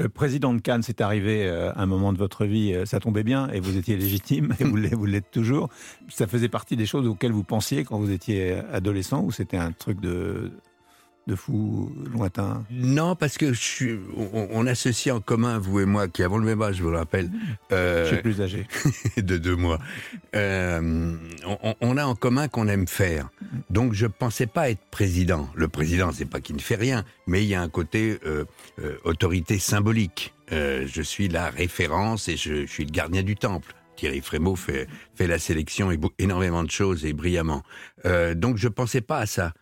Euh, président de Cannes, c'est arrivé euh, à un moment de votre vie, euh, ça tombait bien et vous étiez légitime et vous l'êtes toujours. Ça faisait partie des choses auxquelles vous pensiez quand vous étiez adolescent ou c'était un truc de, de fou lointain Non, parce que je suis, on, on, associe en commun, vous et moi, qui avons le même âge, je vous le rappelle. Euh, je suis plus âgé. de deux mois. Euh, on, on, a en commun qu'on aime faire. Donc je pensais pas être président. Le président, c'est pas qu'il ne fait rien, mais il y a un côté euh, euh autorité symbolique. Euh, je suis la référence et je, je, suis le gardien du temple. Thierry Frémaux fait, fait la sélection et énormément de choses et brillamment. Euh, donc je pensais pas à ça.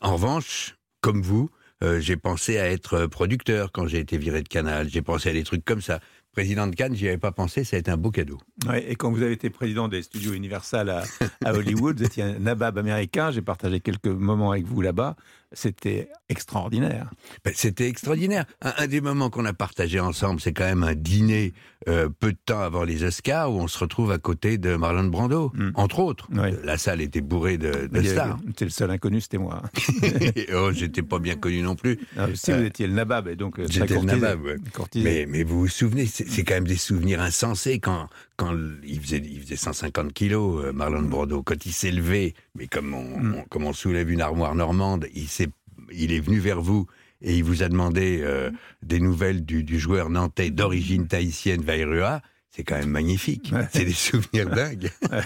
en revanche, comme vous, euh, j'ai pensé à être producteur quand j'ai été viré de Canal. J'ai pensé à des trucs comme ça. Président de Cannes, j'y avais pas pensé, ça a été un beau cadeau. Ouais, et quand vous avez été président des studios Universal à, à Hollywood, vous étiez un nabab américain, j'ai partagé quelques moments avec vous là-bas. C'était extraordinaire. Ben, C'était extraordinaire. Un, un, des moments qu'on a partagé ensemble, c'est quand même un dîner euh, peu de temps avant les Oscars où on se retrouve à côté de Marlon Brando, mm. entre autres. La salle était bourrée de, de stars. C'était le seul inconnu, c'était moi. oh, j'étais pas bien connu non plus. Non, si euh, vous étiez le nabab, et donc j'étais le nabab. Ouais. Mais, mais vous vous souvenez, c'est quand même des souvenirs insensés quand quand il faisait, il faisait 150 kilos, euh, Marlon Brando, quand il s'est levé, mais comme on, mm. on, comme on soulève une armoire normande, il s'est il est venu vers vous et il vous a demandé euh, des nouvelles du, du joueur nantais d'origine tahitienne Vairua, c'est quand même magnifique. Ouais. C'est des souvenirs dingues. Ouais.